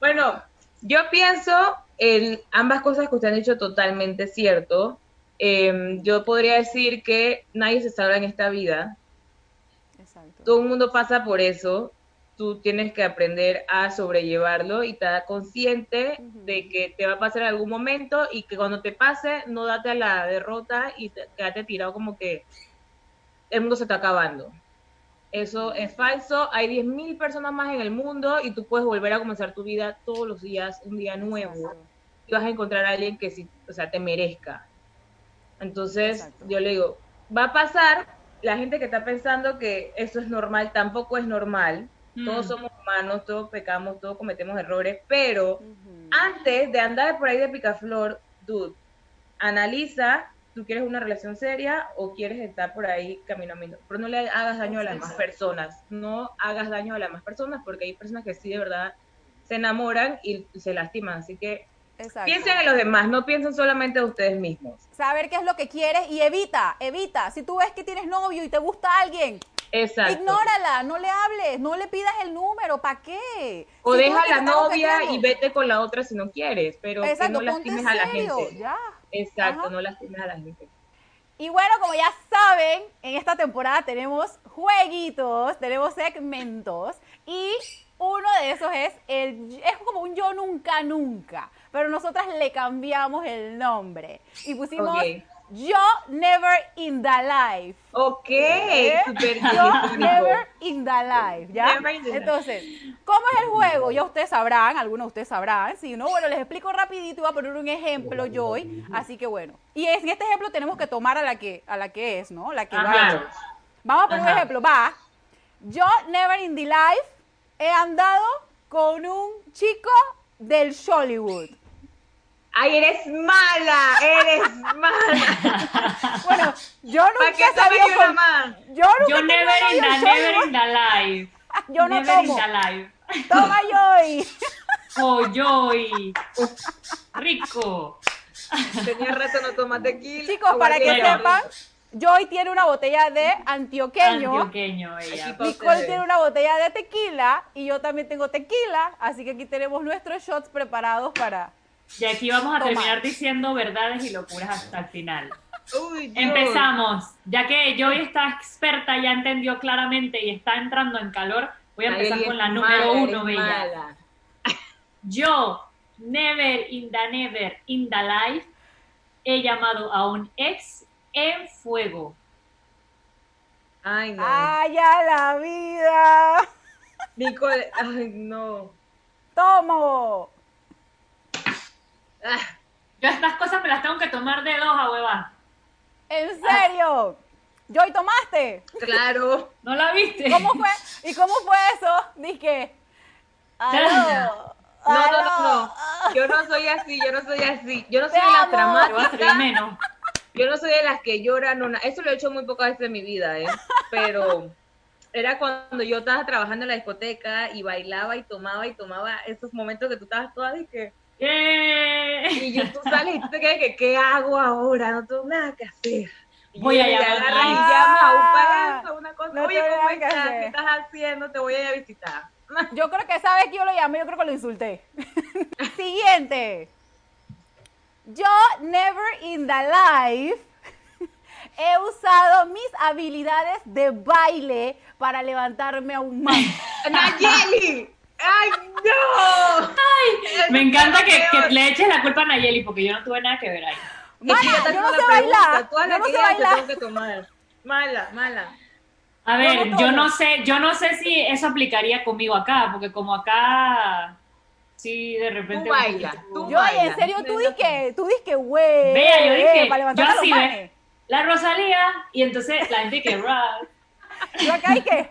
Bueno, yo pienso en ambas cosas que usted han dicho totalmente cierto. Eh, yo podría decir que nadie se salva en esta vida. Exacto. Todo el mundo pasa por eso. Tú tienes que aprender a sobrellevarlo y estar consciente de que te va a pasar en algún momento y que cuando te pase no date a la derrota y te, quédate tirado como que el mundo se está acabando. Eso es falso. Hay 10.000 personas más en el mundo y tú puedes volver a comenzar tu vida todos los días, un día nuevo. Y vas a encontrar a alguien que sí, o sea, te merezca. Entonces, Exacto. yo le digo, va a pasar. La gente que está pensando que eso es normal, tampoco es normal. Mm. Todos somos humanos, todos pecamos, todos cometemos errores, pero antes de andar por ahí de picaflor, dude, analiza tú quieres una relación seria o quieres estar por ahí caminando. Pero no le hagas daño a las demás personas. No hagas daño a las demás personas porque hay personas que sí de verdad se enamoran y se lastiman. Así que Exacto. piensen en los demás, no piensen solamente en ustedes mismos. Saber qué es lo que quieres y evita, evita. Si tú ves que tienes novio y te gusta alguien, Exacto. Ignórala, no le hables, no le pidas el número, ¿para qué? O si deja a la novia y vete con la otra si no quieres, pero Exacto, que no lastimes a la gente. Ya. Exacto, Ajá. no lastimes a la gente. Y bueno, como ya saben, en esta temporada tenemos jueguitos, tenemos segmentos y uno de esos es el es como un yo nunca nunca, pero nosotras le cambiamos el nombre y pusimos okay. Yo Never in the Life. Ok, ¿Eh? super Yo Never in the Life, ¿ya? Entonces, ¿cómo es el juego? Ya ustedes sabrán, algunos de ustedes sabrán. Si no, bueno, les explico rapidito, voy a poner un ejemplo yo hoy. Así que bueno. Y en este ejemplo tenemos que tomar a la que, a la que es, ¿no? La que va. Vamos a poner un ejemplo, va. Yo Never in the Life he andado con un chico del Hollywood. Ay, eres mala, eres mala. bueno, yo nunca he sabido con... Yo nunca Yo never in the, never in the life. Yo no never tomo. in the life. Toma Joy. Oh, Joy. Rico. Tenía rato no tomar tequila. Chicos, para que sepan, Joy tiene una botella de antioqueño. Antioqueño ella. Nicole tiene una botella de tequila y yo también tengo tequila, así que aquí tenemos nuestros shots preparados para... Y aquí vamos a terminar diciendo verdades y locuras hasta el final. Uy. Empezamos. Ya que Joy está experta, ya entendió claramente y está entrando en calor, voy a empezar con la número uno, Bella. mala. Yo, never in the never in the life, he llamado a un ex en fuego. Ay, no. ¡Ay, a la vida! Nicole, ay, no. ¡Tomo! Ah, Yo estas cosas me las tengo que tomar de dos a. ¿En serio? Joy, ¿tomaste? claro. ¿No la viste? ¿Cómo fue? ¿Y cómo fue eso? Dije, No, no, no, no. Yo no soy así, yo no soy así. Yo no soy Te de las dramáticas. Yo no soy de las que lloran. No, eso lo he hecho muy pocas veces en mi vida, ¿eh? Pero era cuando yo estaba trabajando en la discoteca y bailaba y tomaba y tomaba esos momentos que tú estabas toda de que... ¡Eh! Y yo, tú sales y tú te quedas que, ¿qué hago ahora? No tengo nada que hacer. Y Voy a llamar a y llamas a un payaso, a una cosa. No Oye, ¿cómo estás? ¿Qué estás haciendo? Te voy a ir a visitar. Yo creo que esa vez que yo lo llamé, yo creo que lo insulté. Siguiente. Yo never in the life he usado mis habilidades de baile para levantarme aún más. ¡Nayeli! ¡Ay, no! Me encanta que, le eches la culpa a Nayeli porque yo no tuve nada que ver ahí. Que yo no sé bailar. Yo no sé bailar. tengo que tomar. Mala, mala. A ver, no yo no sé, yo no sé si eso aplicaría conmigo acá, porque como acá sí de repente Tú bailas, tú Yo, bailas. en serio, tú disque, tú disque, güey. Vea, yo dije, para yo levantar los así ve, la Rosalía y entonces la gente que "Ra". Yo acá dije,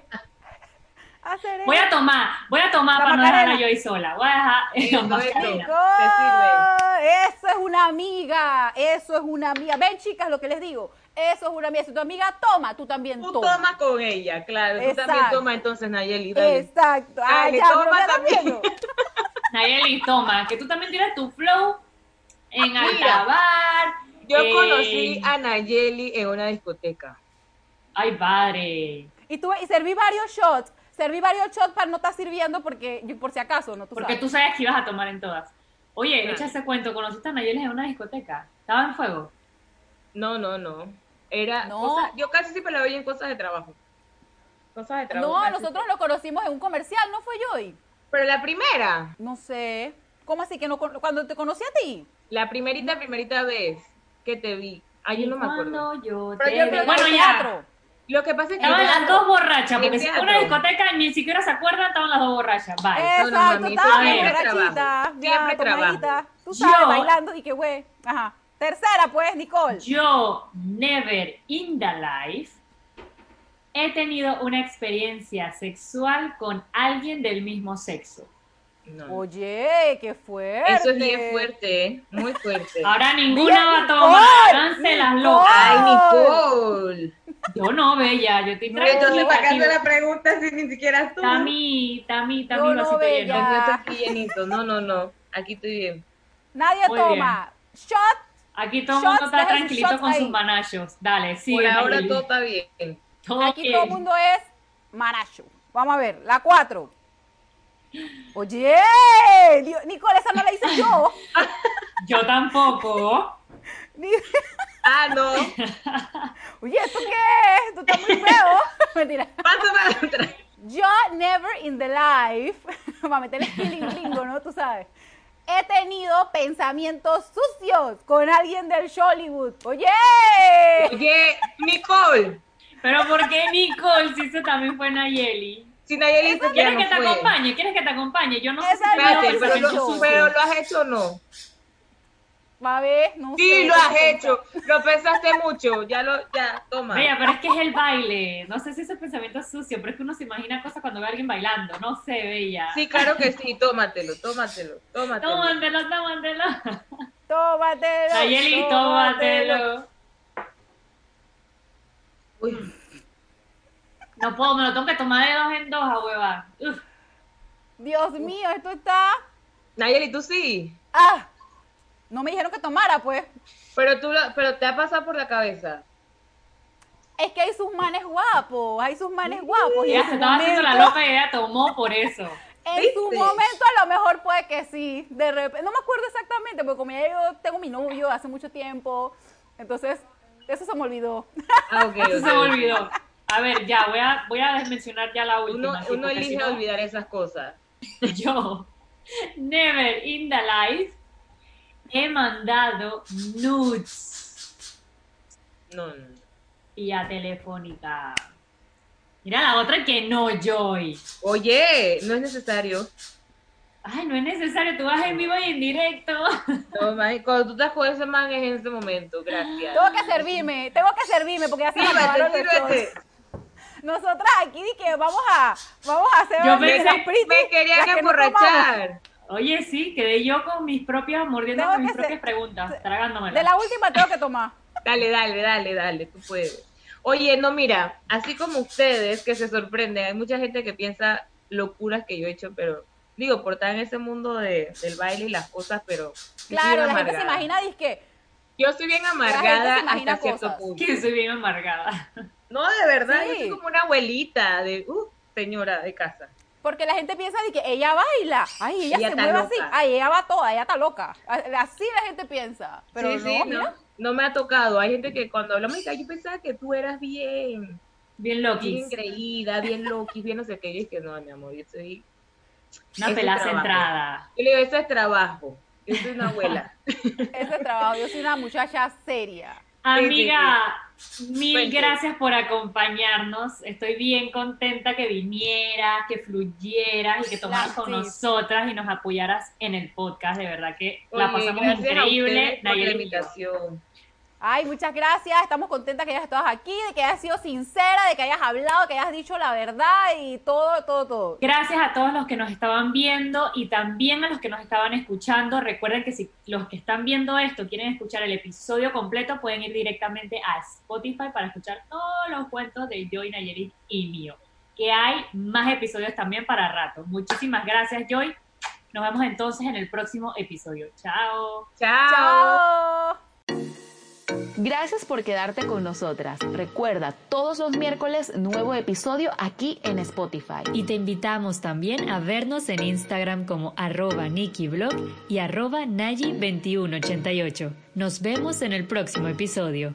hacer voy a tomar, voy a tomar La para no dejarla Macarena. yo ahí sola. Voy a dejar Eso, Macarena. es una amiga, eso es una amiga. Ven, chicas, lo que les digo. Eso es una amiga. Si tu amiga toma, tú también Tú tomas. tomas con ella, claro. Tú también tomas entonces, Nayeli. Dale. Exacto. Ah, Dale, ya, toma ya también. Nayeli, toma, que tú también tienes tu flow en Mira, Altabar. Yo eh, conocí a Nayeli en una discoteca. Ay, padre. Y, tuve, y serví varios shots. Serví varios shots para no estar sirviendo porque, yo- por si acaso, no tú Porque sabes. tú sabes que ibas a tomar en todas. Oye, Claro. echa ese cuento, ¿conociste a Nayeli en una discoteca? ¿Estaba en fuego? No, no, no. Era No. cosa- yo casi siempre la veía en cosas de trabajo. Cosas de trabajo. No, nosotros lo conocimos en un comercial, ¿no fue yo? Pero la primera, No sé. ¿Cómo así que no cuando te conocí a ti? la primerita, primerita vez que te vi. Ay, yo no me acuerdo. Cuando yo Pero te yo vi- creo que Bueno, ya. Lo que pasa es que Estaban las dos borrachas, porque En si fue una discoteca ni siquiera se acuerdan, estaban las dos borrachas. Bye. Exacto, mami, estaba siempre trabajo. Tú sabes, Yo- bailando y que güey. Ajá. Tercera, pues, Nicole. Yo, never in the life, he tenido una experiencia sexual con alguien del mismo sexo. No. Oye, qué fuerte. Eso es bien fuerte, ¿eh? Muy fuerte. Ahora ninguna va a tomar, las locas. Ay, Nicole. Yo no, bella, yo estoy No, entonces, ¿para qué tranquila. hace la pregunta si ni siquiera tú? Tami, Tami, Tami, Yo no, vasito bella. lleno. Yo estoy aquí llenito. No, no, no. Aquí estoy bien. Nadie Muy toma. Shot. Aquí todo el mundo está tranquilito con ahí. sus manachos. Dale, sigue. Por ahora todo está bien. Todo Aquí bien. todo el mundo es manacho. Vamos a ver, la cuatro. Oye, Dios, Nicole, esa no la hice yo. Yo tampoco. Ah, no. Oye, ¿esto qué es? Esto está muy feo. Mentira. Pásame a la otra. Yo never in the life, para meterle lingo, ¿no? Tú sabes. He tenido pensamientos sucios con alguien del Hollywood. Oye, Oye, Nicole. Pero ¿por qué Nicole si eso también fue Nayeli? Si Nayeli ¿Quieres no que te fue. acompañe? ¿Quieres que te acompañe? Yo no sé Esa si no pero yo. sucios. pero lo has hecho o no. Ver, no Sí, sé. lo has hecho. Lo pensaste mucho. Ya lo, ya, toma. Bella, pero es que es el baile. No sé si ese pensamiento es sucio, pero es que uno se imagina cosas cuando ve a alguien bailando. No sé, Bella. Sí, claro que sí. Tómatelo, tómatelo, tómatelo. Tómatelo, tómatelo. Tómatelo. Nayeli, tómatelo. Uy, No puedo, me lo tengo que tomar de dos en dos, a hueva. Uf. Dios mío, esto está. Nayeli, tú sí. Ah, no me dijeron que tomara, pues. Pero tú, lo- pero te ha pasado por la cabeza. Es que hay sus manes guapos, hay sus manes guapos. Ella se estaba haciendo la loca y ella tomó por eso. En su momento a lo mejor puede que sí, de repente, no me acuerdo exactamente, porque como ya yo tengo mi novio hace mucho tiempo, entonces eso se me olvidó. Ah, ok, Eso se me olvidó. A ver, ya, voy a, voy a mencionar ya la última. Uno, uno elige si no- olvidar esas cosas. Yo, never in the life, he mandado nudes No, no. vía telefónica. Mira la otra que no, Joy. Oye, no es necesario. Ay, no es necesario, tú vas en vivo y en directo. No, man, cuando tú estás con ese man es en ese momento, gracias. Tengo que servirme, tengo que servirme porque ya se me. Nosotras aquí que vamos a, vamos a hacer Yo un pensé- Me querían las que no emborrachar. Oye, sí, quedé yo con mis propias, mordiendo mis que propias preguntas, tomamos. tragándomelas. De la última tengo que tomar. Dale, dale, dale, dale, tú puedes. Oye, no, mira, así como ustedes que se sorprenden, hay mucha gente que piensa locuras que yo he hecho, pero digo, por estar en ese mundo de, del baile y las cosas, pero... yo Claro, la gente se imagina, disque, Yo soy bien amargada hasta cierto punto. Que soy bien amargada. No, de verdad, yo soy como una abuelita de, uh, señora de casa. Porque la gente piensa de que ella baila, ay, ella, Ella se mueve loca. así, ay, ella va toda, ella está loca. Así la gente piensa, pero sí, no, sí, mira. no, no me ha tocado. Hay gente que cuando hablamos, "Ay, yo pensaba que tú eras bien, Bien bien loquis. engreída, bien loqui, bien no sé qué. Y es que no, mi amor, yo soy... Una trabajo. centrada. Yo le digo, eso es trabajo. Yo soy una abuela. Ese trabajo, yo soy una muchacha seria. Amiga, mil Cuente. gracias por acompañarnos. Estoy bien contenta que vinieras, que fluyeras y que tomaras con nosotras y nos apoyaras en el podcast. De verdad que la pasamos a increíble. ustedes por la invitación. Ay, muchas gracias. Estamos contentas que hayas estado aquí, de que hayas sido sincera, de que hayas hablado, que hayas dicho la verdad y todo, todo, todo. Gracias a todos los que nos estaban viendo y también a los que nos estaban escuchando. Recuerden que si los que están viendo esto quieren escuchar el episodio completo, pueden ir directamente a Spotify para escuchar todos los cuentos de Joy, Nayeli y mío. Que hay más episodios también para rato. Muchísimas gracias, Joy. Nos vemos entonces en el próximo episodio. Chao. Chao. Chao. Gracias por quedarte con nosotras. Recuerda, todos los miércoles nuevo episodio aquí en Spotify. Y te invitamos también a vernos en Instagram como arroba NikiBlog y arroba Nayi2188. Nos vemos en el próximo episodio.